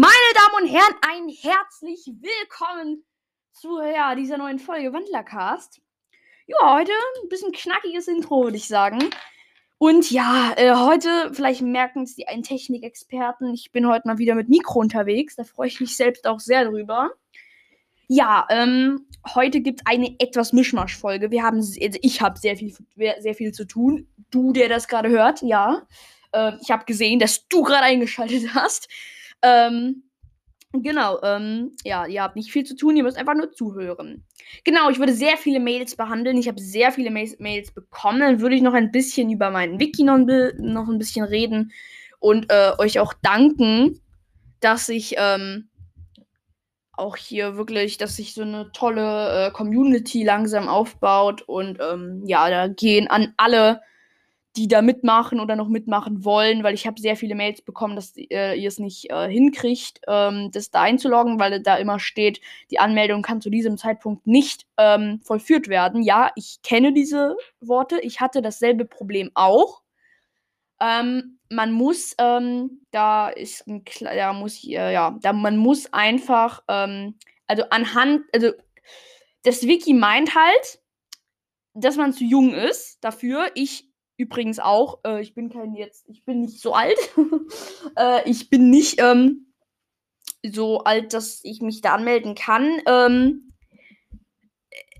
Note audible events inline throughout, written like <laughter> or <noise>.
Meine Damen und Herren, ein herzlich willkommen zu ja, dieser neuen Folge Wandlercast. Ja, heute ein bisschen knackiges Intro, würde ich sagen. Und ja, äh, heute, vielleicht merken es die einen Technikexperten, ich bin heute mal wieder mit Mikro unterwegs. Da freue ich mich selbst auch sehr drüber. Ja, ähm, heute gibt es eine etwas Mischmasch-Folge. Wir haben, also ich habe sehr viel, sehr viel zu tun. Du, der das gerade hört, ja. Äh, ich habe gesehen, dass du gerade eingeschaltet <laughs> hast. Ähm, genau, ähm, ja, ihr habt nicht viel zu tun, ihr müsst einfach nur zuhören. Genau, ich würde sehr viele Mails behandeln. Ich habe sehr viele Mails, Mails bekommen. Dann würde ich noch ein bisschen über meinen Wiki noch, noch ein bisschen reden und äh, euch auch danken, dass ich ähm, auch hier wirklich, dass sich so eine tolle äh, Community langsam aufbaut und ähm, ja, da gehen an alle die da mitmachen oder noch mitmachen wollen, weil ich habe sehr viele Mails bekommen, dass äh, ihr es nicht äh, hinkriegt, ähm, das da einzuloggen, weil da immer steht, die Anmeldung kann zu diesem Zeitpunkt nicht ähm, vollführt werden. Ja, ich kenne diese Worte. Ich hatte dasselbe Problem auch. Ähm, man muss, ähm, da ist ein, da muss, äh, ja, da man muss einfach, ähm, also anhand, also das Wiki meint halt, dass man zu jung ist dafür. Ich übrigens auch. Äh, ich bin kein jetzt, ich bin nicht so alt. <laughs> äh, ich bin nicht ähm, so alt, dass ich mich da anmelden kann. Ähm,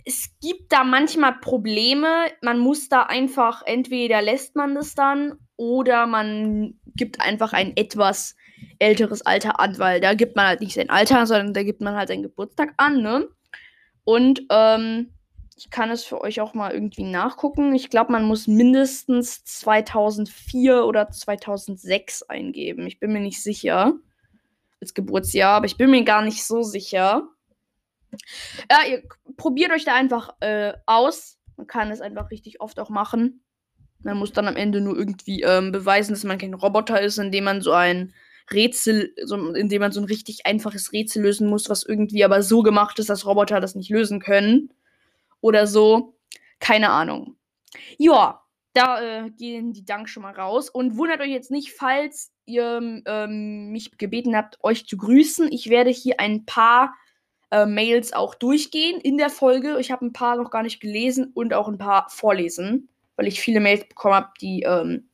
es gibt da manchmal Probleme. Man muss da einfach, entweder lässt man das dann oder man gibt einfach ein etwas älteres Alter an, weil da gibt man halt nicht sein Alter, sondern da gibt man halt seinen Geburtstag an, ne? Und ähm, ich kann es für euch auch mal irgendwie nachgucken. Ich glaube, man muss mindestens 2004 oder 2006 eingeben. Ich bin mir nicht sicher. Als Geburtsjahr, aber ich bin mir gar nicht so sicher. Ja, ihr probiert euch da einfach äh, aus. Man kann es einfach richtig oft auch machen. Man muss dann am Ende nur irgendwie ähm, beweisen, dass man kein Roboter ist, indem man so ein Rätsel, so, indem man so ein richtig einfaches Rätsel lösen muss, was irgendwie aber so gemacht ist, dass Roboter das nicht lösen können oder so. Keine Ahnung. Ja, da äh, gehen die Dank schon mal raus. Und wundert euch jetzt nicht, falls ihr ähm, mich gebeten habt, euch zu grüßen. Ich werde hier ein paar äh, Mails auch durchgehen in der Folge. Ich habe ein paar noch gar nicht gelesen und auch ein paar vorlesen, weil ich viele Mails bekommen habe, die ähm,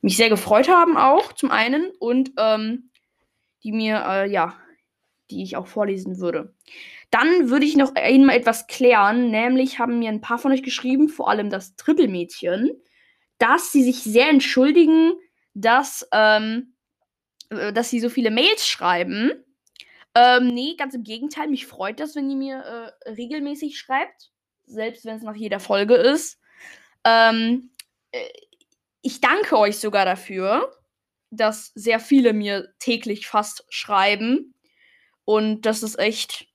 mich sehr gefreut haben, auch zum einen und ähm, die mir, äh, ja, die ich auch vorlesen würde. Dann würde ich noch einmal etwas klären, nämlich haben mir ein paar von euch geschrieben, vor allem das Trippelmädchen, dass sie sich sehr entschuldigen, dass, ähm, äh, dass sie so viele Mails schreiben. Ähm, nee, ganz im Gegenteil, mich freut das, wenn ihr mir äh, regelmäßig schreibt, selbst wenn es nach jeder Folge ist. Ähm, äh, ich danke euch sogar dafür, dass sehr viele mir täglich fast schreiben. Und das ist echt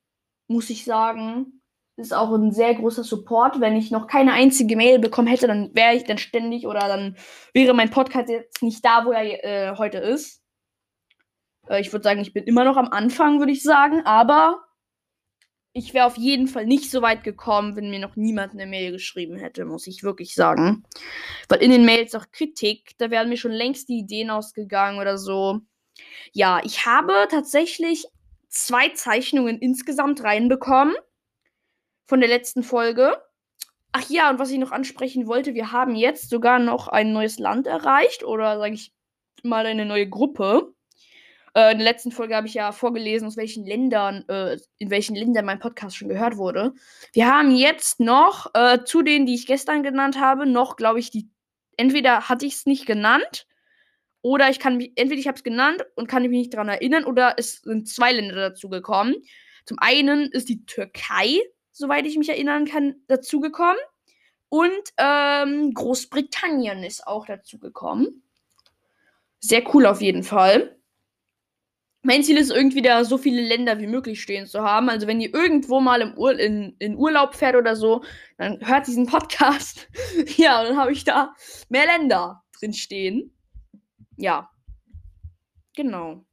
muss ich sagen. Ist auch ein sehr großer Support. Wenn ich noch keine einzige Mail bekommen hätte, dann wäre ich dann ständig oder dann wäre mein Podcast jetzt nicht da, wo er äh, heute ist. Äh, ich würde sagen, ich bin immer noch am Anfang, würde ich sagen, aber ich wäre auf jeden Fall nicht so weit gekommen, wenn mir noch niemand eine Mail geschrieben hätte, muss ich wirklich sagen. Weil in den Mails auch Kritik, da wären mir schon längst die Ideen ausgegangen oder so. Ja, ich habe tatsächlich zwei Zeichnungen insgesamt reinbekommen von der letzten Folge. Ach ja, und was ich noch ansprechen wollte, wir haben jetzt sogar noch ein neues Land erreicht oder sage ich mal eine neue Gruppe. Äh, in der letzten Folge habe ich ja vorgelesen, aus welchen Ländern, äh, in welchen Ländern mein Podcast schon gehört wurde. Wir haben jetzt noch äh, zu denen, die ich gestern genannt habe, noch, glaube ich, die. Entweder hatte ich es nicht genannt oder ich kann mich, entweder ich habe es genannt und kann mich nicht daran erinnern, oder es sind zwei Länder dazu gekommen. Zum einen ist die Türkei, soweit ich mich erinnern kann, dazugekommen. Und ähm, Großbritannien ist auch dazugekommen. Sehr cool auf jeden Fall. Mein Ziel ist irgendwie da so viele Länder wie möglich stehen zu haben. Also wenn ihr irgendwo mal im Ur in, in Urlaub fährt oder so, dann hört diesen Podcast. <laughs> ja, und dann habe ich da mehr Länder drin stehen ja. Genau.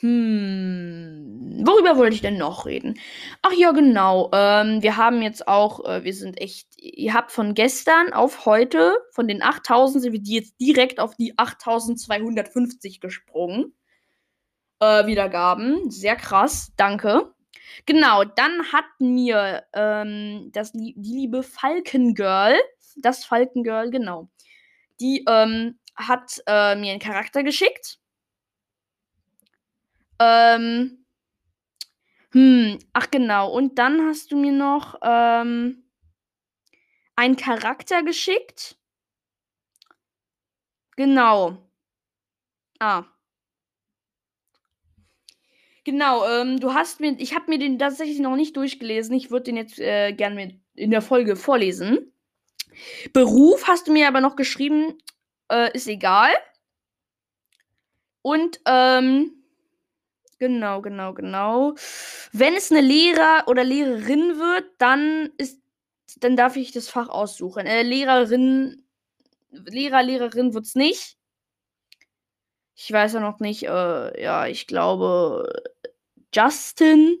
Hm, worüber wollte ich denn noch reden? Ach ja, genau. Ähm, wir haben jetzt auch, äh, wir sind echt, ihr habt von gestern auf heute, von den 8000 sind wir jetzt direkt auf die 8250 gesprungen. äh, Wiedergaben. Sehr krass. Danke. Genau, dann hat mir ähm, das, die liebe Falkengirl, das Falkengirl, genau, die ähm, hat äh, mir einen Charakter geschickt. Ähm, hm, ach genau, und dann hast du mir noch ähm, einen Charakter geschickt. Genau. Ah. Genau, ähm, du hast mir, ich habe mir den tatsächlich noch nicht durchgelesen. Ich würde den jetzt äh, gerne in der Folge vorlesen. Beruf hast du mir aber noch geschrieben, äh, ist egal. Und, ähm, genau, genau, genau. Wenn es eine Lehrer oder Lehrerin wird, dann ist, dann darf ich das Fach aussuchen. Äh, Lehrerin, Lehrer, Lehrerin wird's nicht. Ich weiß ja noch nicht, äh, ja, ich glaube Justin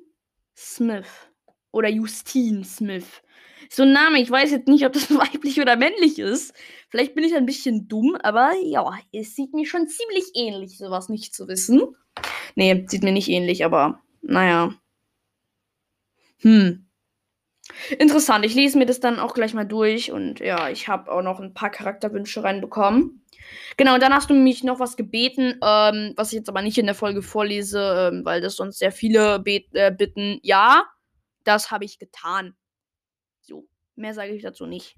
Smith oder Justine Smith. So ein Name, ich weiß jetzt nicht, ob das <laughs> weiblich oder männlich ist. Vielleicht bin ich ein bisschen dumm, aber ja, es sieht mir schon ziemlich ähnlich, sowas nicht zu wissen. Nee, sieht mir nicht ähnlich, aber naja. Hm. Interessant, ich lese mir das dann auch gleich mal durch und ja, ich habe auch noch ein paar Charakterwünsche reinbekommen. Genau, und dann hast du mich noch was gebeten, ähm, was ich jetzt aber nicht in der Folge vorlese, ähm, weil das sonst sehr viele äh, bitten. Ja, das habe ich getan. Mehr sage ich dazu nicht.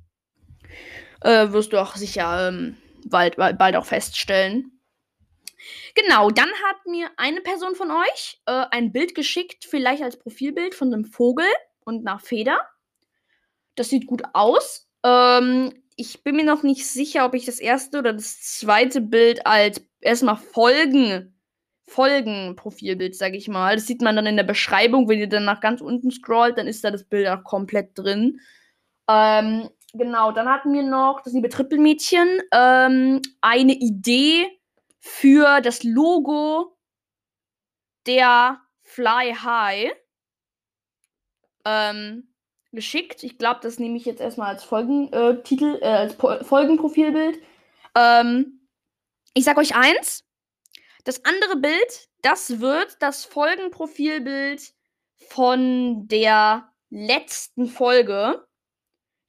Äh, wirst du auch sicher ähm, bald, bald auch feststellen. Genau, dann hat mir eine Person von euch äh, ein Bild geschickt, vielleicht als Profilbild von einem Vogel und nach Feder. Das sieht gut aus. Ähm, ich bin mir noch nicht sicher, ob ich das erste oder das zweite Bild als erstmal Folgen Folgen-Profilbild, sag ich mal. Das sieht man dann in der Beschreibung, wenn ihr dann nach ganz unten scrollt, dann ist da das Bild auch komplett drin. Ähm, genau, dann hatten wir noch das liebe Trippelmädchen ähm, eine Idee für das Logo der Fly High. Ähm, geschickt. Ich glaube, das nehme ich jetzt erstmal als Folgentitel, äh, als po Folgenprofilbild. Ähm, ich sag euch eins. Das andere Bild, das wird das Folgenprofilbild von der letzten Folge.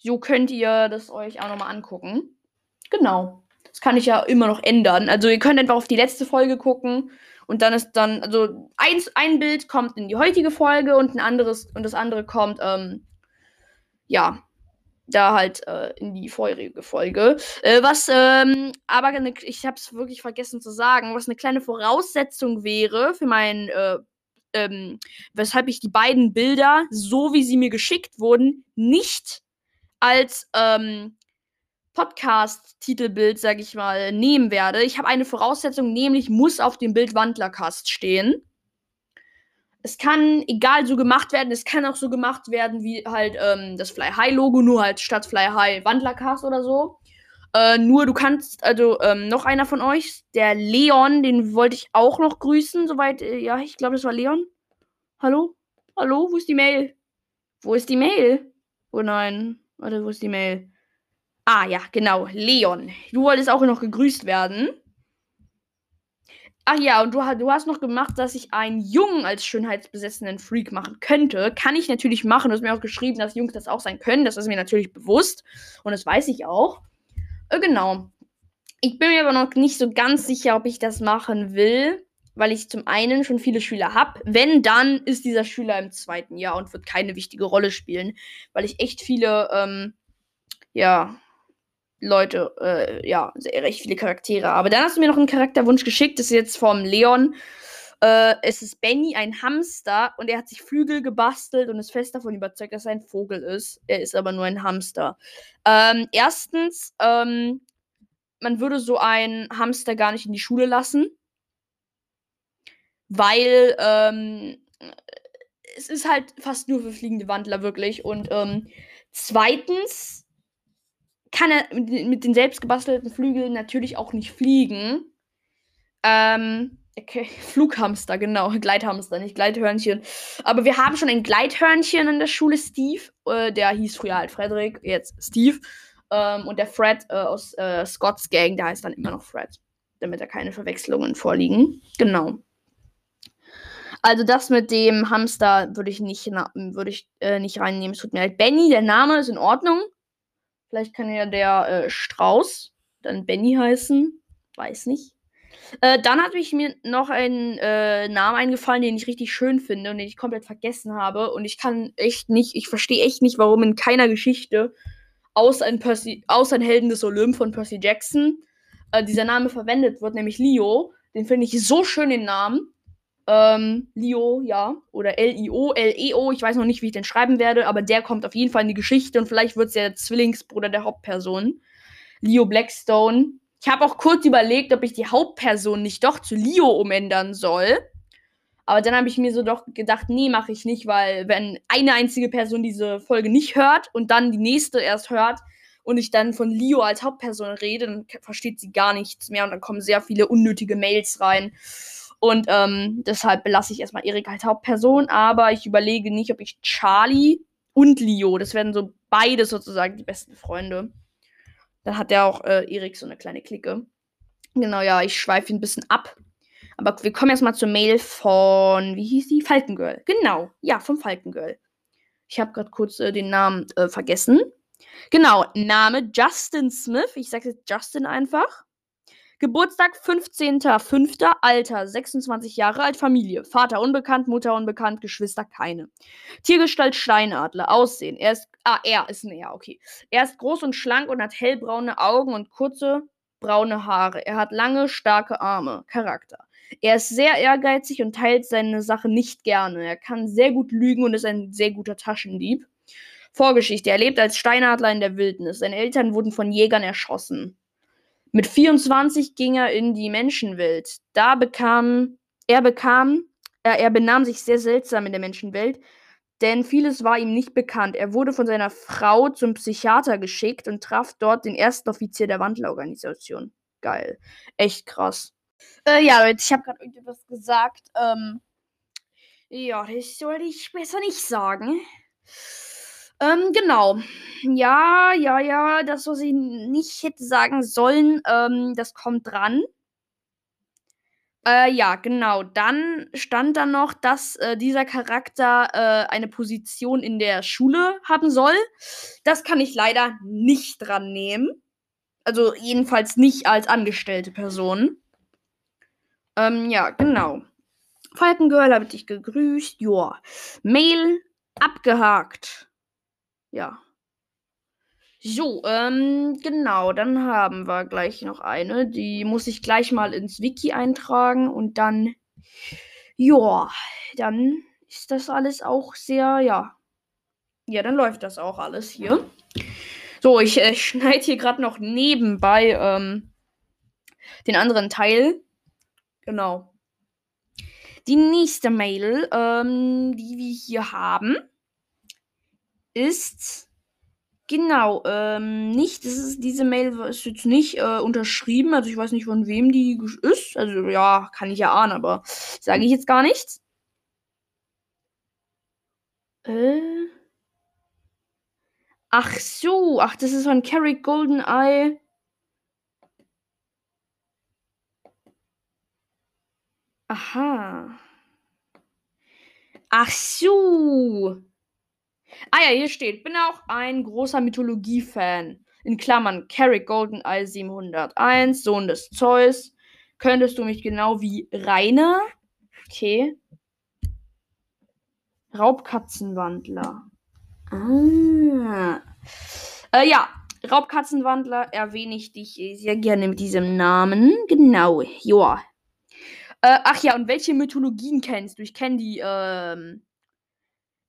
So könnt ihr das euch auch nochmal angucken. Genau. Das kann ich ja immer noch ändern. Also ihr könnt einfach auf die letzte Folge gucken und dann ist dann, also eins, ein Bild kommt in die heutige Folge und ein anderes und das andere kommt ähm, ja, da halt äh, in die vorherige Folge. Äh, was ähm, aber ne, ich habe es wirklich vergessen zu sagen, was eine kleine Voraussetzung wäre für mein, äh, ähm, weshalb ich die beiden Bilder, so wie sie mir geschickt wurden, nicht als ähm, Podcast-Titelbild, sag ich mal, nehmen werde. Ich habe eine Voraussetzung, nämlich muss auf dem Bild Wandlercast stehen es kann egal so gemacht werden. Es kann auch so gemacht werden wie halt ähm, das Fly High Logo, nur halt statt Fly High Wandlercast oder so. Äh, nur du kannst, also ähm, noch einer von euch, der Leon, den wollte ich auch noch grüßen, soweit, äh, ja, ich glaube, das war Leon. Hallo? Hallo? Wo ist die Mail? Wo ist die Mail? Oh nein. Warte, wo ist die Mail? Ah ja, genau, Leon. Du wolltest auch noch gegrüßt werden. Ach ja, und du, du, hast noch gemacht, dass ich einen Jungen als schönheitsbesessenen Freak machen könnte. Kann ich natürlich machen. Du hast mir auch geschrieben, dass Jungs das auch sein können. Das ist mir natürlich bewusst. Und das weiß ich auch. Äh, genau. Ich bin mir aber noch nicht so ganz sicher, ob ich das machen will. Weil ich zum einen schon viele Schüler habe. Wenn, dann ist dieser Schüler im zweiten Jahr und wird keine wichtige Rolle spielen. Weil ich echt viele, ähm, ja, Leute, äh, ja, sehr, recht viele Charaktere. Aber dann hast du mir noch einen Charakterwunsch geschickt, das ist jetzt vom Leon. Äh, es ist Benny, ein Hamster, und er hat sich Flügel gebastelt und ist fest davon überzeugt, dass er ein Vogel ist. Er ist aber nur ein Hamster. Ähm, erstens, ähm, man würde so einen Hamster gar nicht in die Schule lassen, weil ähm, es ist halt fast nur für fliegende Wandler wirklich. Und ähm, zweitens, kann er mit, mit den selbstgebastelten Flügeln natürlich auch nicht fliegen. Ähm, okay, <laughs> Flughamster, genau. <laughs> Gleithamster, nicht Gleithörnchen. Aber wir haben schon ein Gleithörnchen in der Schule, Steve. Äh, der hieß früher halt Frederik, jetzt Steve. Ähm, und der Fred äh, aus äh, Scott's Gang, der heißt dann immer noch Fred. Damit da keine Verwechslungen vorliegen. Genau. Also das mit dem Hamster würde ich nicht, würde ich äh, nicht reinnehmen. Es tut mir leid. Benny, der Name ist in Ordnung. Vielleicht kann ja der äh, Strauß dann Benny heißen. Weiß nicht. Äh, dann hat mich mir noch ein äh, Name eingefallen, den ich richtig schön finde und den ich komplett vergessen habe. Und ich kann echt nicht, ich verstehe echt nicht, warum in keiner Geschichte außer ein, Percy, außer ein Helden des Olymp von Percy Jackson äh, dieser Name verwendet wird, nämlich Leo. Den finde ich so schön, den Namen. Ähm, Leo, ja. Oder L-I-O, L-E-O. Ich weiß noch nicht, wie ich den schreiben werde, aber der kommt auf jeden Fall in die Geschichte und vielleicht wird es ja der Zwillingsbruder der Hauptperson. Leo Blackstone. Ich habe auch kurz überlegt, ob ich die Hauptperson nicht doch zu Leo umändern soll. Aber dann habe ich mir so doch gedacht, nee, mache ich nicht, weil wenn eine einzige Person diese Folge nicht hört und dann die nächste erst hört und ich dann von Leo als Hauptperson rede, dann versteht sie gar nichts mehr und dann kommen sehr viele unnötige Mails rein. Und ähm, deshalb belasse ich erstmal Erik als Hauptperson, aber ich überlege nicht, ob ich Charlie und Leo, das werden so beide sozusagen die besten Freunde. Dann hat der auch äh, Erik so eine kleine Clique. Genau, ja, ich schweife ein bisschen ab. Aber wir kommen erstmal zur Mail von, wie hieß die? Falkengirl. Genau, ja, vom Falkengirl. Ich habe gerade kurz äh, den Namen äh, vergessen. Genau, Name Justin Smith. Ich sage jetzt Justin einfach. Geburtstag 15.05. Alter 26 Jahre alt. Familie. Vater unbekannt, Mutter unbekannt, Geschwister keine. Tiergestalt Steinadler. Aussehen. Er ist. Ah, er ist näher, okay. Er ist groß und schlank und hat hellbraune Augen und kurze braune Haare. Er hat lange, starke Arme. Charakter. Er ist sehr ehrgeizig und teilt seine Sache nicht gerne. Er kann sehr gut lügen und ist ein sehr guter Taschendieb. Vorgeschichte. Er lebt als Steinadler in der Wildnis. Seine Eltern wurden von Jägern erschossen. Mit 24 ging er in die Menschenwelt. Da bekam er bekam äh, er benahm sich sehr seltsam in der Menschenwelt, denn vieles war ihm nicht bekannt. Er wurde von seiner Frau zum Psychiater geschickt und traf dort den ersten Offizier der Wandlerorganisation. Geil. Echt krass. Äh, ja, Leute, ich habe gerade irgendetwas gesagt. Ähm, ja, das sollte ich besser nicht sagen. Ähm, genau. Ja, ja, ja, das, was ich nicht hätte sagen sollen, ähm, das kommt dran. Äh, ja, genau. Dann stand da noch, dass äh, dieser Charakter äh, eine Position in der Schule haben soll. Das kann ich leider nicht dran nehmen. Also jedenfalls nicht als angestellte Person. Ähm, ja, genau. Falkengirl habe ich dich gegrüßt. Joa. Mail abgehakt. Ja. So, ähm, genau, dann haben wir gleich noch eine. Die muss ich gleich mal ins Wiki eintragen und dann, ja, dann ist das alles auch sehr, ja. Ja, dann läuft das auch alles hier. So, ich äh, <laughs> schneide hier gerade noch nebenbei ähm, den anderen Teil. Genau. Die nächste Mail, ähm, die wir hier haben, ist genau ähm, nicht. Das ist diese Mail ist jetzt nicht äh, unterschrieben, also ich weiß nicht von wem die ist. Also ja, kann ich ja ahnen, aber sage ich jetzt gar nichts. Äh. Ach so, ach, das ist von Carrie Goldeneye. Aha. Ach so. Ah ja, hier steht, bin auch ein großer Mythologie-Fan. In Klammern, Carrick Goldeneye 701, Sohn des Zeus. Könntest du mich genau wie Rainer? Okay. Raubkatzenwandler. Ah. Äh, ja, Raubkatzenwandler erwähne ich dich sehr gerne mit diesem Namen. Genau, joa. Äh, ach ja, und welche Mythologien kennst du? Ich kenne die, ähm,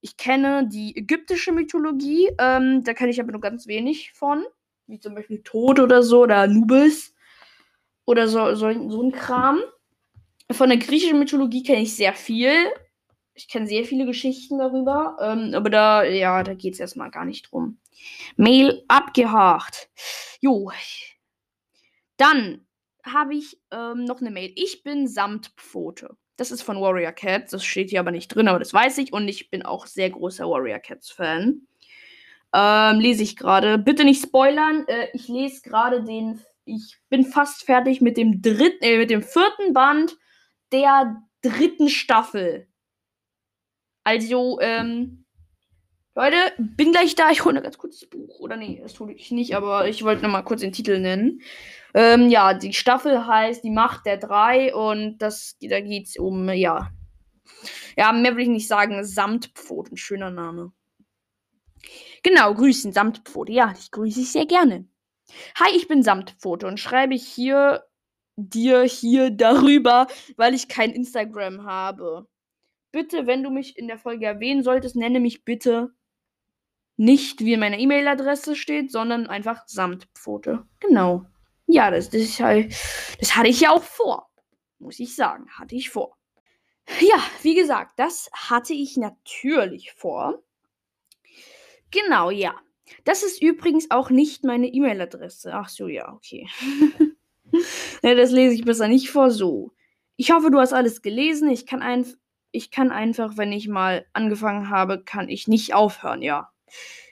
ich kenne die ägyptische Mythologie, ähm, da kenne ich aber nur ganz wenig von. Wie zum Beispiel Tod oder so, oder Anubis. Oder so, so, so ein Kram. Von der griechischen Mythologie kenne ich sehr viel. Ich kenne sehr viele Geschichten darüber. Ähm, aber da, ja, da geht es erstmal gar nicht drum. Mail abgehakt. Jo. Dann habe ich ähm, noch eine Mail. Ich bin Samtpfote. Das ist von Warrior Cats. Das steht hier aber nicht drin, aber das weiß ich. Und ich bin auch sehr großer Warrior Cats Fan. Ähm, lese ich gerade. Bitte nicht spoilern. Äh, ich lese gerade den. Ich bin fast fertig mit dem dritten, äh, mit dem vierten Band der dritten Staffel. Also, ähm, Leute, bin gleich da. Ich hole ganz kurz das Buch. Oder nee, das tue ich nicht, aber ich wollte noch mal kurz den Titel nennen. Ähm, ja, die Staffel heißt Die Macht der Drei und das, da geht es um, ja. Ja, mehr will ich nicht sagen. Samtpfot, ein schöner Name. Genau, grüßen, Samtpfote. Ja, ich grüße dich sehr gerne. Hi, ich bin Samtpfote und schreibe hier dir hier darüber, weil ich kein Instagram habe. Bitte, wenn du mich in der Folge erwähnen solltest, nenne mich bitte nicht, wie in meiner E-Mail-Adresse steht, sondern einfach Samtpfote. Genau. Ja, das, das, das hatte ich ja auch vor. Muss ich sagen, hatte ich vor. Ja, wie gesagt, das hatte ich natürlich vor. Genau, ja. Das ist übrigens auch nicht meine E-Mail-Adresse. Ach so, ja, okay. <laughs> ja, das lese ich besser nicht vor. So. Ich hoffe, du hast alles gelesen. Ich kann, ein, ich kann einfach, wenn ich mal angefangen habe, kann ich nicht aufhören, ja.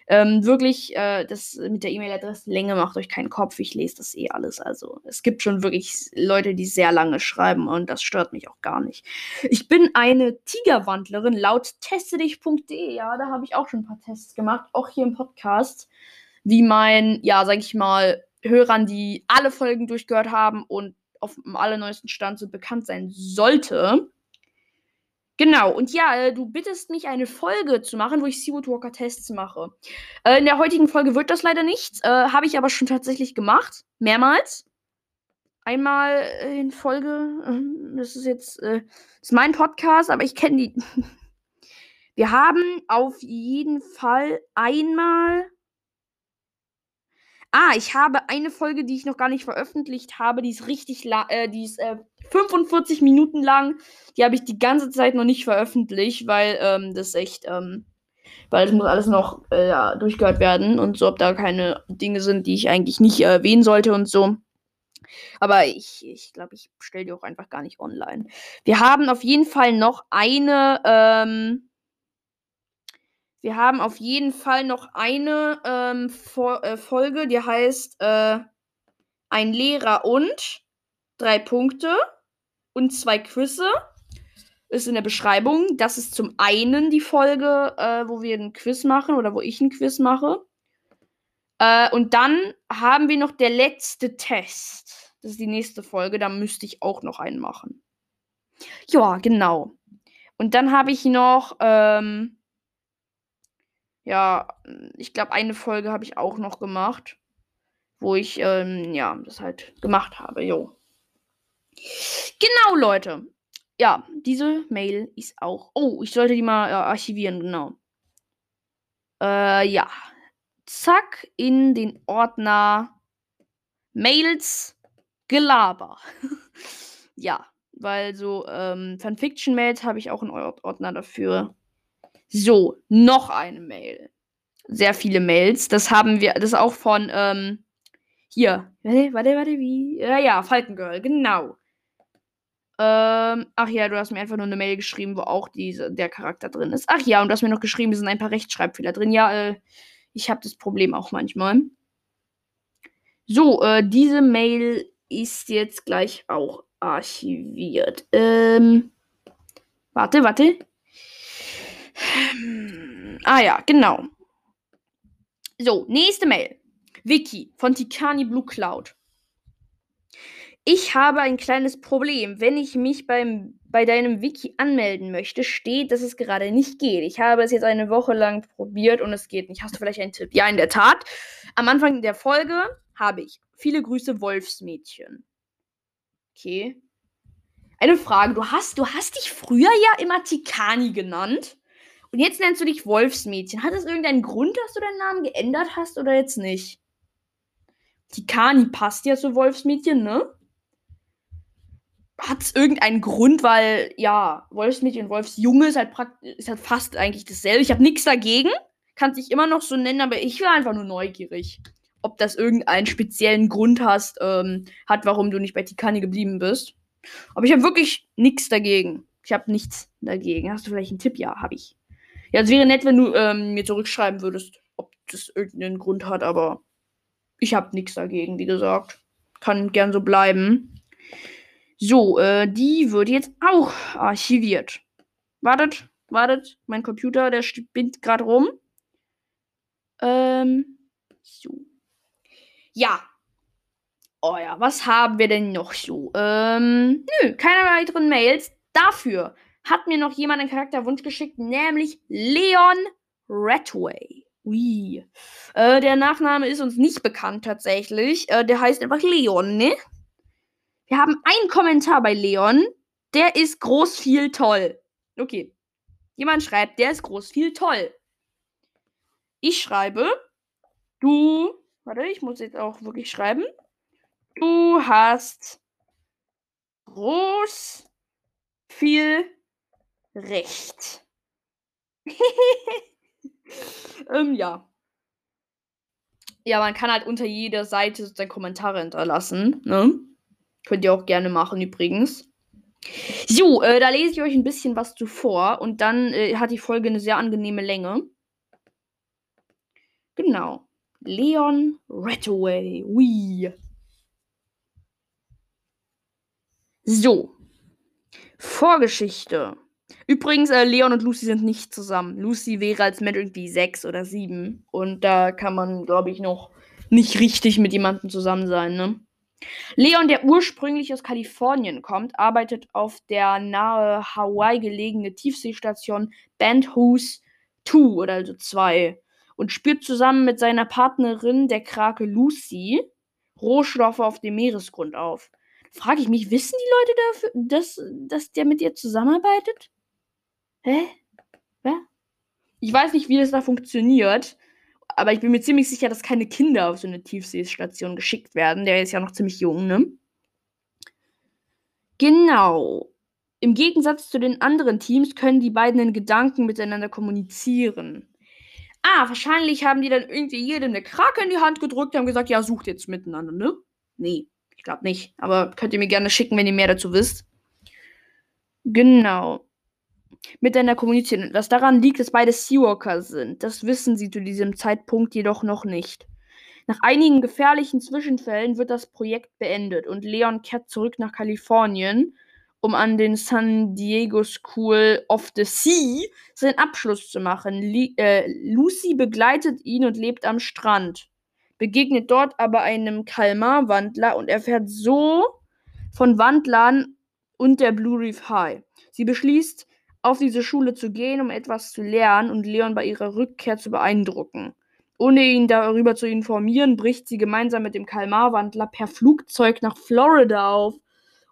Ähm, wirklich, äh, das mit der E-Mail-Adresse Länge macht euch keinen Kopf. Ich lese das eh alles. Also es gibt schon wirklich Leute, die sehr lange schreiben und das stört mich auch gar nicht. Ich bin eine Tigerwandlerin laut testedich.de. Ja, da habe ich auch schon ein paar Tests gemacht, auch hier im Podcast, wie mein, ja, sag ich mal, Hörern, die alle Folgen durchgehört haben und auf dem allerneuesten Stand so bekannt sein sollte. Genau, und ja, äh, du bittest mich, eine Folge zu machen, wo ich Seawood Walker Tests mache. Äh, in der heutigen Folge wird das leider nichts, äh, habe ich aber schon tatsächlich gemacht. Mehrmals. Einmal in Folge. Ähm, das ist jetzt äh, das ist mein Podcast, aber ich kenne die. <laughs> Wir haben auf jeden Fall einmal Ah, ich habe eine Folge, die ich noch gar nicht veröffentlicht habe. Die ist richtig lang, äh, die ist 45 Minuten lang. Die habe ich die ganze Zeit noch nicht veröffentlicht, weil ähm, das echt, ähm, weil es muss alles noch äh, ja, durchgehört werden und so, ob da keine Dinge sind, die ich eigentlich nicht erwähnen sollte und so. Aber ich, ich glaube, ich stelle die auch einfach gar nicht online. Wir haben auf jeden Fall noch eine, ähm, wir haben auf jeden Fall noch eine ähm, äh, Folge, die heißt äh, Ein Lehrer und drei Punkte und zwei Quizze. Ist in der Beschreibung. Das ist zum einen die Folge, äh, wo wir ein Quiz machen oder wo ich ein Quiz mache. Äh, und dann haben wir noch der letzte Test. Das ist die nächste Folge. Da müsste ich auch noch einen machen. Ja, genau. Und dann habe ich noch. Ähm, ja, ich glaube, eine Folge habe ich auch noch gemacht, wo ich, ähm, ja, das halt gemacht habe, jo. Genau, Leute. Ja, diese Mail ist auch. Oh, ich sollte die mal äh, archivieren, genau. Äh, ja. Zack, in den Ordner Mails Gelaber. <laughs> ja, weil so ähm, Fanfiction-Mails habe ich auch einen Ordner dafür. So, noch eine Mail. Sehr viele Mails. Das haben wir, das ist auch von, ähm, hier. Warte, warte, warte, wie? Ja, ja, Falkengirl, genau. Ähm, ach ja, du hast mir einfach nur eine Mail geschrieben, wo auch diese, der Charakter drin ist. Ach ja, und du hast mir noch geschrieben, es sind ein paar Rechtschreibfehler drin. Ja, äh, ich habe das Problem auch manchmal. So, äh, diese Mail ist jetzt gleich auch archiviert. Ähm, warte, warte. Ah ja, genau. So, nächste Mail. Vicky von Tikani Blue Cloud. Ich habe ein kleines Problem. Wenn ich mich beim, bei deinem Wiki anmelden möchte, steht, dass es gerade nicht geht. Ich habe es jetzt eine Woche lang probiert und es geht nicht. Hast du vielleicht einen Tipp? Ja, in der Tat. Am Anfang der Folge habe ich viele Grüße Wolfsmädchen. Okay. Eine Frage. Du hast, du hast dich früher ja immer Tikani genannt. Und jetzt nennst du dich Wolfsmädchen. Hat es irgendeinen Grund, dass du deinen Namen geändert hast oder jetzt nicht? Tikani passt ja zu Wolfsmädchen, ne? Hat es irgendeinen Grund, weil, ja, Wolfsmädchen und Wolfsjunge ist halt, ist halt fast eigentlich dasselbe. Ich habe nichts dagegen. Kann sich immer noch so nennen, aber ich war einfach nur neugierig. Ob das irgendeinen speziellen Grund hast, ähm, hat, warum du nicht bei Tikani geblieben bist. Aber ich habe wirklich nichts dagegen. Ich habe nichts dagegen. Hast du vielleicht einen Tipp? Ja, habe ich. Ja, es wäre nett, wenn du ähm, mir zurückschreiben würdest, ob das irgendeinen Grund hat, aber ich habe nichts dagegen, wie gesagt. Kann gern so bleiben. So, äh, die wird jetzt auch archiviert. Wartet, Wartet, mein Computer, der spinnt gerade rum. Ähm, so. Ja. Oh ja, was haben wir denn noch so? Ähm, nö, keine weiteren Mails. Dafür hat mir noch jemand einen Charakterwunsch geschickt, nämlich Leon Redway. Ui. Äh, der Nachname ist uns nicht bekannt tatsächlich. Äh, der heißt einfach Leon, ne? Wir haben einen Kommentar bei Leon. Der ist groß viel toll. Okay. Jemand schreibt, der ist groß viel toll. Ich schreibe, du, warte, ich muss jetzt auch wirklich schreiben. Du hast groß viel Recht. <laughs> ähm, ja. Ja, man kann halt unter jeder Seite sozusagen Kommentare hinterlassen. Ne? Könnt ihr auch gerne machen übrigens. So, äh, da lese ich euch ein bisschen was zuvor und dann äh, hat die Folge eine sehr angenehme Länge. Genau. Leon Redaway. Ui. So. Vorgeschichte. Übrigens, äh, Leon und Lucy sind nicht zusammen. Lucy wäre als Mensch irgendwie sechs oder sieben. Und da kann man, glaube ich, noch nicht richtig mit jemandem zusammen sein, ne? Leon, der ursprünglich aus Kalifornien kommt, arbeitet auf der nahe Hawaii gelegene Tiefseestation Bandhouse 2 oder also 2 und spürt zusammen mit seiner Partnerin, der Krake Lucy, Rohstoffe auf dem Meeresgrund auf. Frage ich mich, wissen die Leute dafür, dass, dass der mit ihr zusammenarbeitet? Hä? Wer? Ich weiß nicht, wie das da funktioniert, aber ich bin mir ziemlich sicher, dass keine Kinder auf so eine Tiefseestation geschickt werden. Der ist ja noch ziemlich jung, ne? Genau. Im Gegensatz zu den anderen Teams können die beiden in Gedanken miteinander kommunizieren. Ah, wahrscheinlich haben die dann irgendwie jedem eine Krake in die Hand gedrückt und haben gesagt, ja, sucht jetzt miteinander, ne? Nee, ich glaube nicht. Aber könnt ihr mir gerne schicken, wenn ihr mehr dazu wisst. Genau miteinander kommunizieren. Was daran liegt, dass beide Seawalker sind. Das wissen sie zu diesem Zeitpunkt jedoch noch nicht. Nach einigen gefährlichen Zwischenfällen wird das Projekt beendet und Leon kehrt zurück nach Kalifornien, um an den San Diego School of the Sea seinen Abschluss zu machen. Li äh, Lucy begleitet ihn und lebt am Strand, begegnet dort aber einem Kalmar-Wandler und erfährt so von Wandlern und der Blue Reef High. Sie beschließt, auf diese Schule zu gehen, um etwas zu lernen und Leon bei ihrer Rückkehr zu beeindrucken. Ohne ihn darüber zu informieren, bricht sie gemeinsam mit dem Kalmar-Wandler per Flugzeug nach Florida auf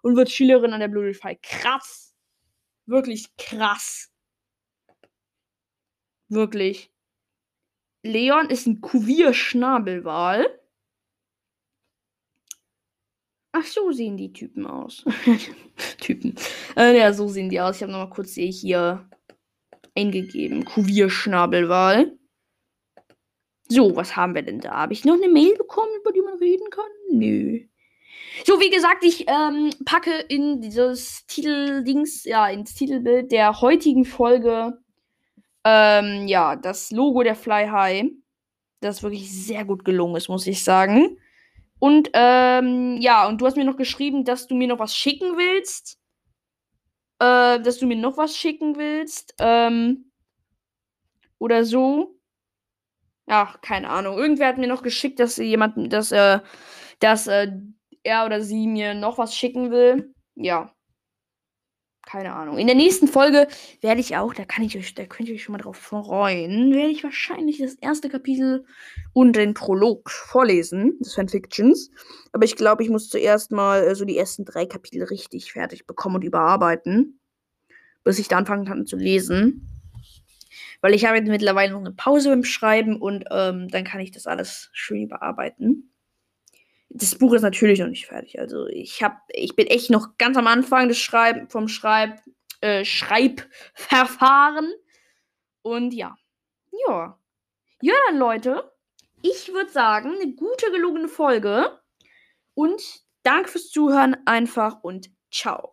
und wird Schülerin an der Blue High. Krass. Wirklich krass. Wirklich. Leon ist ein Kuvier-Schnabelwal. Ach, so sehen die Typen aus. <laughs> Typen. Äh, ja, so sehen die aus. Ich habe nochmal kurz hier eingegeben. Kuvierschnabelwahl. So, was haben wir denn da? Habe ich noch eine Mail bekommen, über die man reden kann? Nö. So, wie gesagt, ich ähm, packe in dieses Titeldings, ja, ins Titelbild der heutigen Folge, ähm, ja, das Logo der Fly High. Das wirklich sehr gut gelungen ist, muss ich sagen. Und ähm, ja, und du hast mir noch geschrieben, dass du mir noch was schicken willst. Äh, dass du mir noch was schicken willst. Ähm, oder so. Ja, keine Ahnung. Irgendwer hat mir noch geschickt, dass jemand, dass, äh, dass äh, er oder sie mir noch was schicken will. Ja keine Ahnung. In der nächsten Folge werde ich auch, da kann ich euch, da könnt ihr euch schon mal drauf freuen, werde ich wahrscheinlich das erste Kapitel und den Prolog vorlesen des Fanfictions. Aber ich glaube, ich muss zuerst mal äh, so die ersten drei Kapitel richtig fertig bekommen und überarbeiten, bis ich da anfangen kann zu lesen. Weil ich habe jetzt mittlerweile noch eine Pause beim Schreiben und ähm, dann kann ich das alles schön überarbeiten das Buch ist natürlich noch nicht fertig. Also ich habe, ich bin echt noch ganz am Anfang des Schreib vom Schreib, äh, Schreibverfahren. Und ja. Ja. Ja, dann Leute. Ich würde sagen, eine gute gelungene Folge. Und danke fürs Zuhören einfach und ciao.